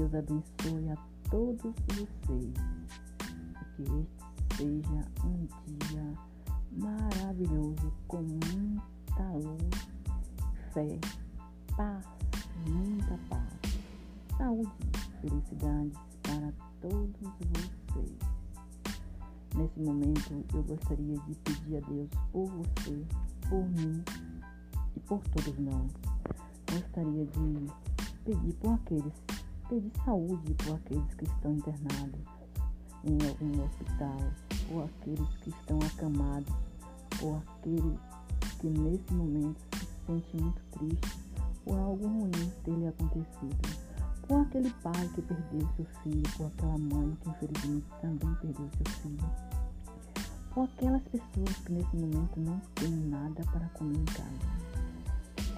Deus abençoe a todos vocês. Que este seja um dia maravilhoso, com muita luz, fé, paz, muita paz, saúde, felicidades para todos vocês. Nesse momento, eu gostaria de pedir a Deus por você, por mim e por todos nós. Gostaria de pedir por aqueles, pedir saúde por aqueles que estão internados em algum hospital, ou aqueles que estão acamados, ou aquele que nesse momento se sente muito triste por algo ruim ter lhe acontecido. Por aquele pai que perdeu seu filho, por aquela mãe que infelizmente também perdeu seu filho. Por aquelas pessoas que nesse momento não têm nada para comer em casa.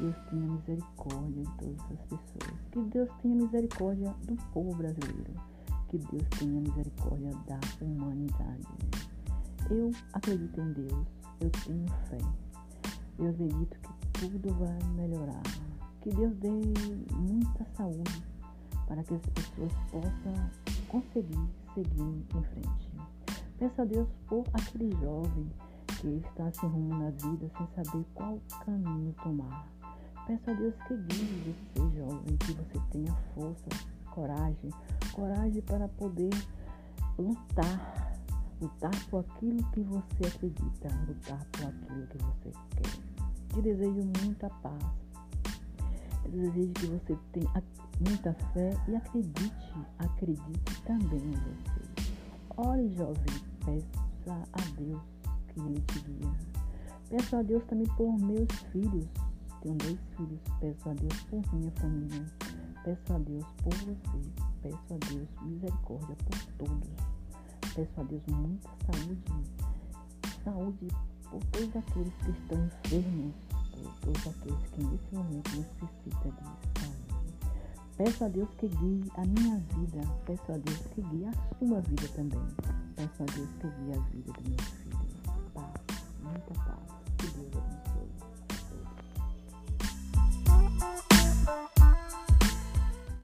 Deus tenha misericórdia de todas as pessoas. Que Deus tenha misericórdia do povo brasileiro. Que Deus tenha misericórdia da humanidade. Eu acredito em Deus. Eu tenho fé. Eu acredito que tudo vai melhorar. Que Deus dê muita saúde para que as pessoas possam conseguir seguir em frente. Peço a Deus por aquele jovem que está se rumo na vida sem saber qual caminho tomar. Peço a Deus que guie você, jovem, que você tenha força, coragem, coragem para poder lutar, lutar por aquilo que você acredita, lutar por aquilo que você quer. Te desejo muita paz. Eu desejo que você tenha muita fé e acredite, acredite também em você. Ore, jovem, peça a Deus que Ele te guia. Peço a Deus também por meus filhos, tenho dois filhos. Peço a Deus por minha família. Peço a Deus por você. Peço a Deus misericórdia por todos. Peço a Deus muita saúde. Saúde por todos aqueles que estão enfermos. Por todos aqueles que nesse momento necessitam de saúde. Peço a Deus que guie a minha vida. Peço a Deus que guie a sua vida também. Peço a Deus que guie a vida do meu filho. Paz, muita paz.